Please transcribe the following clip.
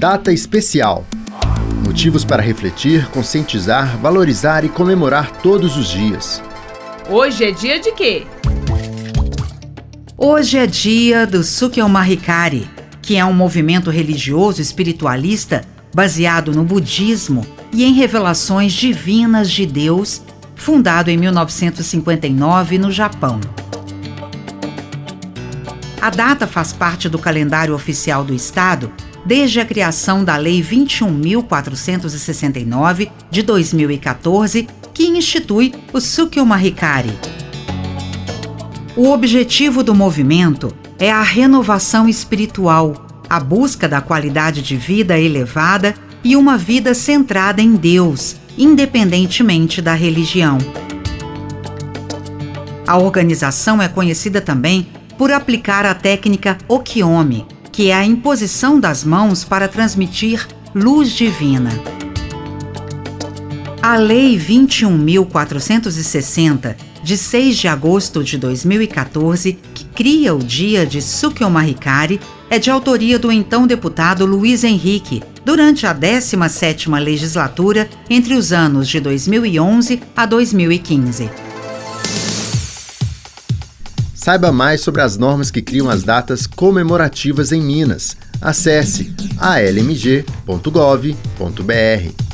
Data especial. Motivos para refletir, conscientizar, valorizar e comemorar todos os dias. Hoje é dia de quê? Hoje é dia do Sukyo Mahikari, que é um movimento religioso espiritualista baseado no budismo e em revelações divinas de Deus, fundado em 1959 no Japão. A data faz parte do calendário oficial do Estado desde a criação da Lei 21.469 de 2014, que institui o Mahikari. O objetivo do movimento é a renovação espiritual, a busca da qualidade de vida elevada e uma vida centrada em Deus, independentemente da religião. A organização é conhecida também por aplicar a técnica Okiomi, que é a imposição das mãos para transmitir luz divina. A Lei 21.460, de 6 de agosto de 2014, que cria o dia de Sukyo Mahikari, é de autoria do então deputado Luiz Henrique, durante a 17ª legislatura entre os anos de 2011 a 2015. Saiba mais sobre as normas que criam as datas comemorativas em Minas. Acesse almg.gov.br.